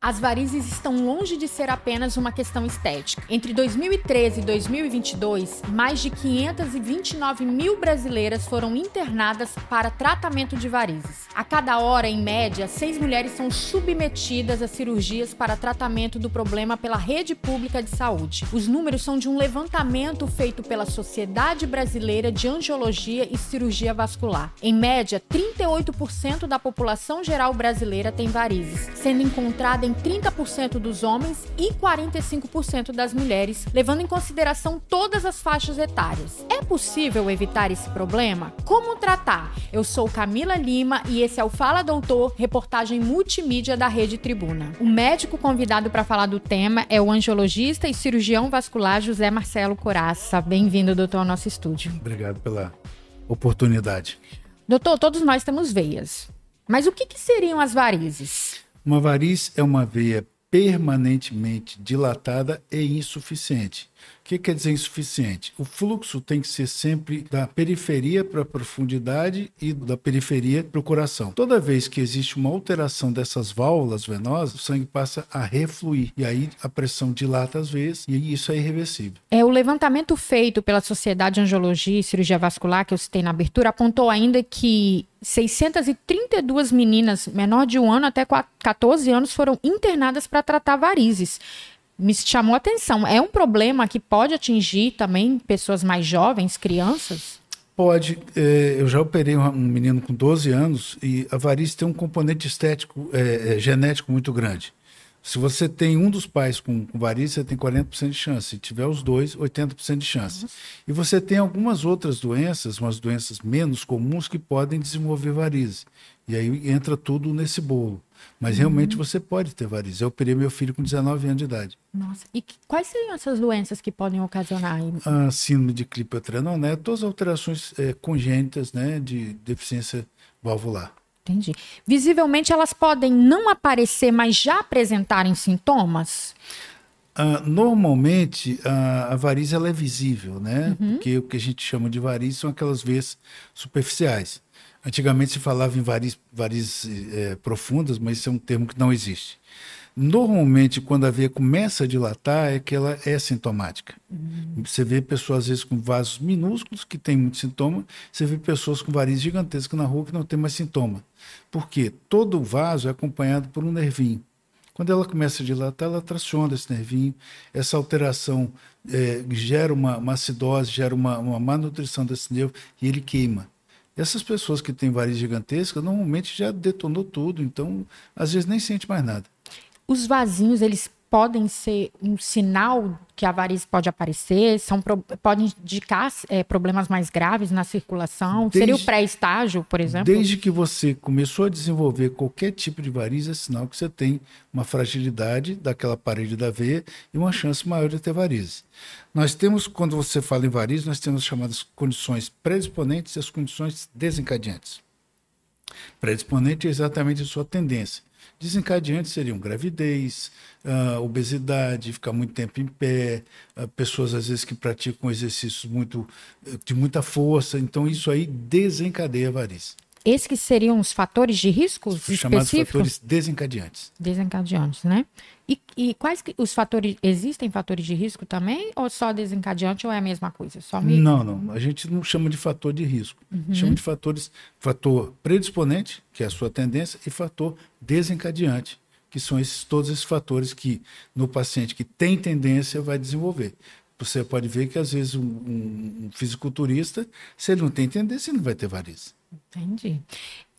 As varizes estão longe de ser apenas uma questão estética. Entre 2013 e 2022, mais de 529 mil brasileiras foram internadas para tratamento de varizes. A cada hora, em média, seis mulheres são submetidas a cirurgias para tratamento do problema pela rede pública de saúde. Os números são de um levantamento feito pela Sociedade Brasileira de Angiologia e Cirurgia Vascular. Em média, 38% da população geral brasileira tem varizes, sendo encontrada em 30% dos homens e 45% das mulheres, levando em consideração todas as faixas etárias. É possível evitar esse problema? Como tratar? Eu sou Camila Lima e esse é o Fala Doutor, reportagem multimídia da Rede Tribuna. O médico convidado para falar do tema é o angiologista e cirurgião vascular José Marcelo Coraça. Bem-vindo, doutor, ao nosso estúdio. Obrigado pela oportunidade. Doutor, todos nós temos veias. Mas o que, que seriam as varizes? Uma variz é uma veia permanentemente dilatada e insuficiente. Que quer dizer insuficiente? O fluxo tem que ser sempre da periferia para a profundidade e da periferia para o coração. Toda vez que existe uma alteração dessas válvulas venosas, o sangue passa a refluir e aí a pressão dilata as veias e isso é irreversível. É o levantamento feito pela Sociedade de Angiologia e Cirurgia Vascular que eu citei na abertura apontou ainda que 632 meninas menor de um ano até 14 anos foram internadas para tratar varizes me chamou a atenção. É um problema que pode atingir também pessoas mais jovens, crianças? Pode. É, eu já operei um menino com 12 anos e a varize tem um componente estético, é, é, genético muito grande. Se você tem um dos pais com, com você tem 40% de chance. Se tiver os dois, 80% de chance. E você tem algumas outras doenças, umas doenças menos comuns, que podem desenvolver varize. E aí entra tudo nesse bolo. Mas uhum. realmente você pode ter varizes. Eu operei meu filho com 19 anos de idade. Nossa, e que, quais seriam essas doenças que podem ocasionar? A síndrome de Klippel-Trenaunel, né? todas as alterações é, congênitas né, de deficiência valvular. Entendi. Visivelmente elas podem não aparecer, mas já apresentarem sintomas? Uh, normalmente a, a varize ela é visível, né? Uhum. Porque o que a gente chama de varize são aquelas veias superficiais. Antigamente se falava em varizes, varizes é, profundas, mas isso é um termo que não existe. Normalmente, quando a veia começa a dilatar, é que ela é sintomática. Uhum. Você vê pessoas, às vezes, com vasos minúsculos, que têm muito sintoma. Você vê pessoas com varizes gigantescas na rua que não tem mais sintoma. Por quê? Todo vaso é acompanhado por um nervinho. Quando ela começa a dilatar, ela traciona esse nervinho. Essa alteração é, gera uma, uma, acidose, gera uma, uma má nutrição desse nervo e ele queima. Essas pessoas que têm varizes gigantescas, normalmente já detonou tudo, então às vezes nem sente mais nada. Os vasinhos, eles podem ser um sinal que a varize pode aparecer, são, podem indicar é, problemas mais graves na circulação? Desde, Seria o pré-estágio, por exemplo? Desde que você começou a desenvolver qualquer tipo de varize, é sinal que você tem uma fragilidade daquela parede da veia e uma chance maior de ter varize. Nós temos, quando você fala em varize, nós temos as chamadas condições predisponentes e as condições desencadeantes. Predisponente é exatamente a sua tendência. Desencadeantes seriam gravidez, uh, obesidade, ficar muito tempo em pé, uh, pessoas às vezes que praticam exercícios muito, de muita força. Então, isso aí desencadeia a varize. Esses que seriam os fatores de risco específicos? Chamados fatores desencadeantes. Desencadeantes, né? E, e, quais que, os fatores existem fatores de risco também ou só desencadeante ou é a mesma coisa? Só me... Não, não. A gente não chama de fator de risco. Uhum. Chama de fatores fator predisponente, que é a sua tendência, e fator desencadeante, que são esses todos esses fatores que no paciente que tem tendência vai desenvolver. Você pode ver que às vezes um, um, fisiculturista, se ele não tem tendência, ele não vai ter varizes. Entendi.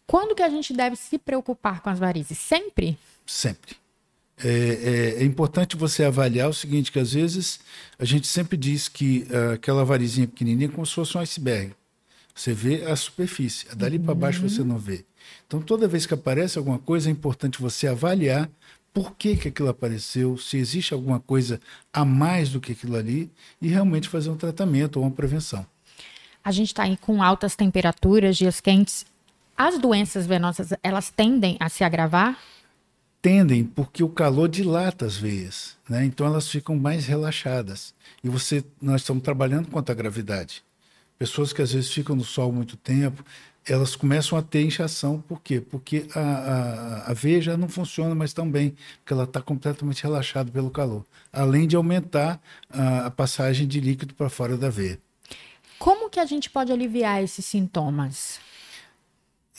Quando que a gente deve se preocupar com as varizes? Sempre? Sempre é, é, é, importante você avaliar o seguinte, que às vezes a gente sempre diz que uh, aquela varizinha pequenininha é como se fosse um iceberg. Você vê a superfície, dali uhum. para baixo você não vê. Então, toda vez que aparece alguma coisa, é importante você avaliar por que, que aquilo apareceu, se existe alguma coisa a mais do que aquilo ali, e realmente fazer um tratamento ou uma prevenção. A gente está aí com altas temperaturas, dias quentes. As doenças venosas, elas tendem a se agravar? tendem porque o calor dilata as veias, né? Então elas ficam mais relaxadas. E você, nós estamos trabalhando contra a gravidade. Pessoas que às vezes ficam no sol muito tempo, elas começam a ter inchação. Por quê? Porque a, a, a veia já não funciona mais tão bem, porque ela está completamente relaxada pelo calor. Além de aumentar a, a passagem de líquido para fora da veia. Como que a gente pode aliviar esses sintomas?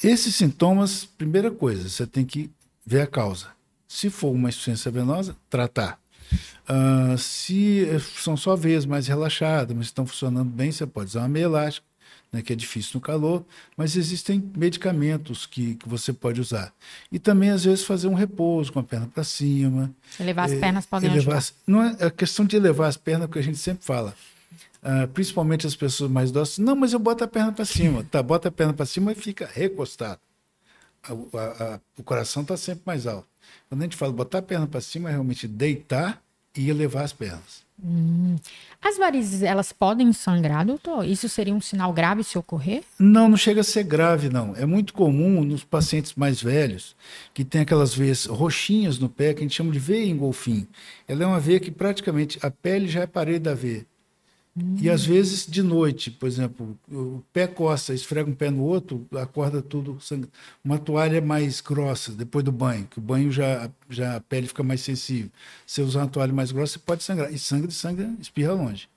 Esses sintomas, primeira coisa, você tem que ver a causa. Se for uma insuficiência venosa, tratar. Uh, se são só veias mais relaxadas, mas estão funcionando bem, você pode usar uma meia elástica, né, que é difícil no calor, mas existem medicamentos que, que você pode usar. E também, às vezes, fazer um repouso com a perna para cima. Elevar as é, pernas podem elevar, ajudar. Não é a questão de elevar as pernas que a gente sempre fala. Uh, principalmente as pessoas mais dóceis. Não, mas eu boto a perna para cima. Tá, bota a perna para cima e fica recostado. A, a, a, o coração está sempre mais alto. Quando a gente fala botar a perna para cima, é realmente deitar e elevar as pernas. Hum. As varizes, elas podem sangrar, doutor? Isso seria um sinal grave se ocorrer? Não, não chega a ser grave, não. É muito comum nos pacientes mais velhos, que tem aquelas veias roxinhas no pé, que a gente chama de veia em golfinho. Ela é uma veia que praticamente a pele já é parede da veia. E às vezes de noite, por exemplo, o pé coça, esfrega um pé no outro, acorda tudo sangrando. Uma toalha mais grossa depois do banho, que o banho já, já a pele fica mais sensível. Se usar uma toalha mais grossa, você pode sangrar. E sangue, sangue espirra longe.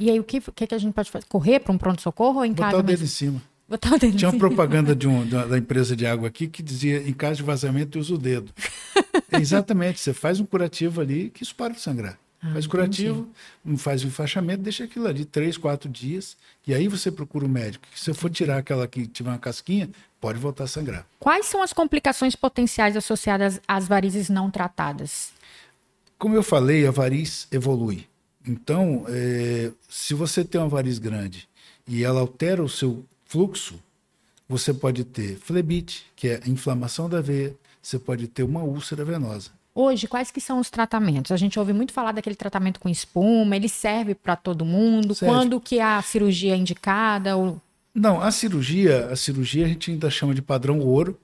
E aí o que, que, que a gente pode fazer? Correr para um pronto-socorro ou em Botar casa? Botar o dedo mesmo? em cima. Botar o dedo Tinha uma propaganda de um, da, da, empresa de água aqui que dizia: em caso de vazamento, usa o dedo. Exatamente, você faz um curativo ali que isso para de sangrar. Ah, faz curativo, entendi. faz o enfaixamento, deixa aquilo ali três, quatro dias, e aí você procura o médico. Se você for tirar aquela que tiver uma casquinha, pode voltar a sangrar. Quais são as complicações potenciais associadas às varizes não tratadas? Como eu falei, a variz evolui. Então, é, se você tem uma variz grande e ela altera o seu fluxo, você pode ter flebite, que é a inflamação da veia, você pode ter uma úlcera venosa. Hoje, quais que são os tratamentos? A gente ouve muito falar daquele tratamento com espuma, ele serve para todo mundo? Serve. Quando que a cirurgia é indicada? Ou... Não, a cirurgia, a cirurgia a gente ainda chama de padrão ouro,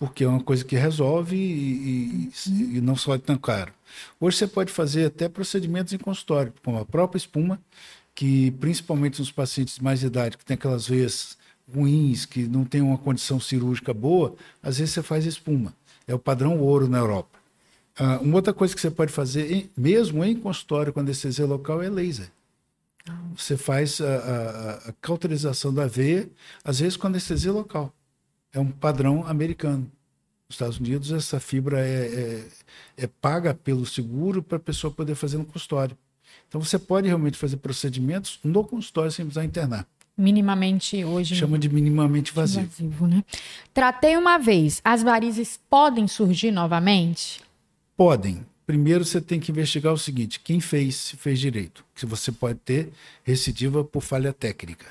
porque é uma coisa que resolve e, e, e não só é tão caro. Hoje você pode fazer até procedimentos em consultório, como a própria espuma, que principalmente nos pacientes de mais de idade, que tem aquelas veias ruins, que não tem uma condição cirúrgica boa, às vezes você faz espuma. É o padrão ouro na Europa. Ah, uma outra coisa que você pode fazer, em, mesmo em consultório com anestesia local, é laser. Você faz a, a, a, cauterização da veia, às vezes com anestesia local. É um padrão americano. Nos Estados Unidos, essa fibra é, é, é paga pelo seguro para a pessoa poder fazer no consultório. Então, você pode realmente fazer procedimentos no consultório sem precisar internar. Minimamente hoje. Chama de minimamente vazio. vazio né? Tratei uma vez. As varizes podem surgir novamente? Podem. Primeiro você tem que investigar o seguinte: quem fez, se fez direito. Que você pode ter recidiva por falha técnica.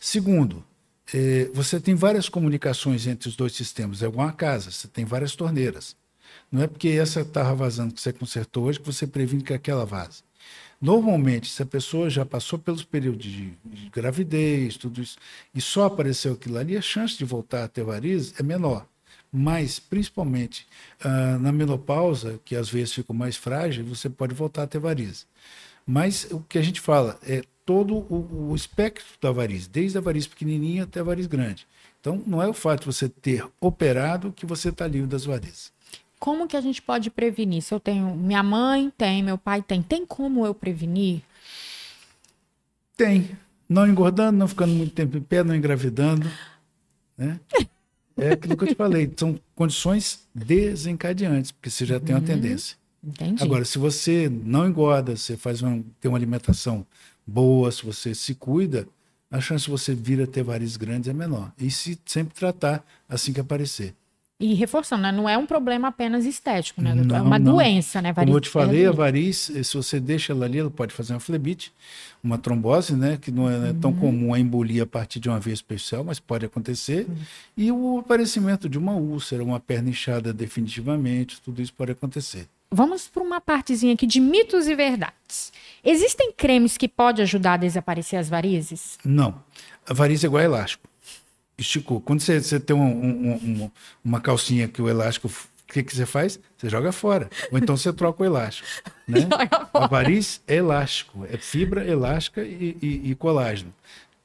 Segundo, é, você tem várias comunicações entre os dois sistemas. É uma casa, você tem várias torneiras. Não é porque essa estava vazando que você consertou hoje que você previne que aquela vaza. Normalmente, se a pessoa já passou pelos períodos de, de gravidez, tudo isso, e só apareceu aquilo ali, a chance de voltar a ter varizes é menor mas principalmente uh, na menopausa, que às vezes fica mais frágil, você pode voltar a ter varizes. Mas o que a gente fala é todo o, o espectro da variz, desde a variz pequenininha até a variz grande. Então, não é o fato de você ter operado que você está livre das varizes. Como que a gente pode prevenir? Se eu tenho, minha mãe tem, meu pai tem, tem como eu prevenir? Tem. Não engordando, não ficando muito tempo em pé, não engravidando, né? É aquilo que eu te falei, são condições desencadeantes, porque você já tem uma uhum. tendência. Entendi. Agora, se você não engorda, você faz uma, tem uma alimentação boa, se você se cuida, a chance de você vir a ter varizes grandes é menor. E se sempre tratar assim que aparecer. E reforçando, né? não é um problema apenas estético, né? É não, é uma não. doença, né? Variz... Como eu te falei, é a variz, se você deixa ela ali, ela pode fazer uma flebite, uma trombose, né? Que não é, uhum. tão comum a embolia a partir de uma veia especial, mas pode acontecer. Uhum. E o aparecimento de uma úlcera, uma perna inchada definitivamente, tudo isso pode acontecer. Vamos para uma partezinha aqui de mitos e verdades. Existem cremes que podem ajudar a desaparecer as varizes? Não. A variz é igual a elástico esticou. Quando você, você tem um, um, um, uma calcinha que o elástico, o que, que você faz? Você joga fora. Ou então você troca o elástico. Né? a variz é elástico, é fibra elástica e, e, e, colágeno.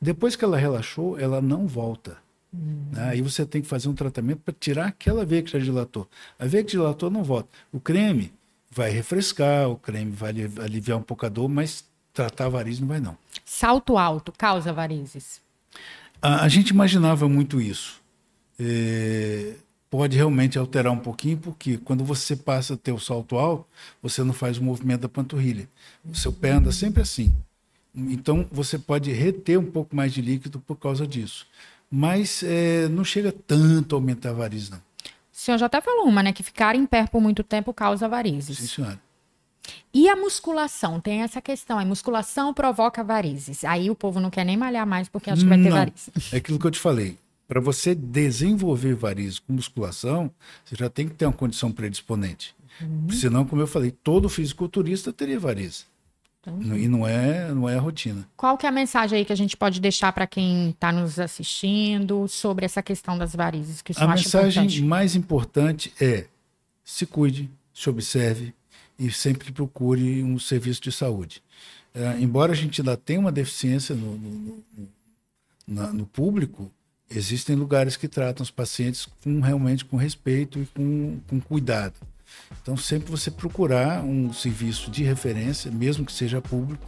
Depois que ela relaxou, ela não volta. Hum. Aí você tem que fazer um tratamento para tirar aquela veia que já dilatou. A veia que dilatou não volta. O creme vai refrescar, o creme vai aliviar um pouco a dor, mas tratar a varizes não vai não. Salto alto causa varizes? A, a gente imaginava muito isso. É, pode realmente alterar um pouquinho, porque quando você passa a ter o salto alto, você não faz o movimento da panturrilha. O seu pé anda sempre assim. Então você pode reter um pouco mais de líquido por causa disso. Mas é, não chega tanto a aumentar a variz, não. O senhor já até falou uma, né? Que ficar em pé por muito tempo causa varizes. Sim, senhora. E a musculação? Tem essa questão. A musculação provoca varizes. Aí o povo não quer nem malhar mais porque acha que vai ter não. varizes. É aquilo que eu te falei. Para você desenvolver varizes com musculação, você já tem que ter uma condição predisponente. Uhum. Senão, como eu falei, todo fisiculturista teria varizes. E não é, não é a rotina. Qual que é a mensagem aí que a gente pode deixar para quem está nos assistindo sobre essa questão das varizes? Que a mensagem importante? mais importante é se cuide, se observe e sempre procure um serviço de saúde. É, embora a gente ainda tenha uma deficiência no, no, no, no, público, existem lugares que tratam os pacientes com, realmente com respeito e com, com cuidado. Então, sempre você procurar um serviço de referência, mesmo que seja público,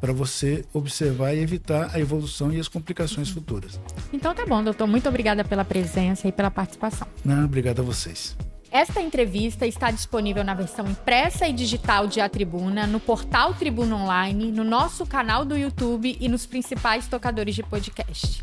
para você observar e evitar a evolução e as complicações futuras. Então, tá bom, doutor. Muito obrigada pela presença e pela participação. Não, obrigado a vocês. Esta entrevista está disponível na versão impressa e digital de A Tribuna, no portal Tribuna Online, no nosso canal do YouTube e nos principais tocadores de podcast.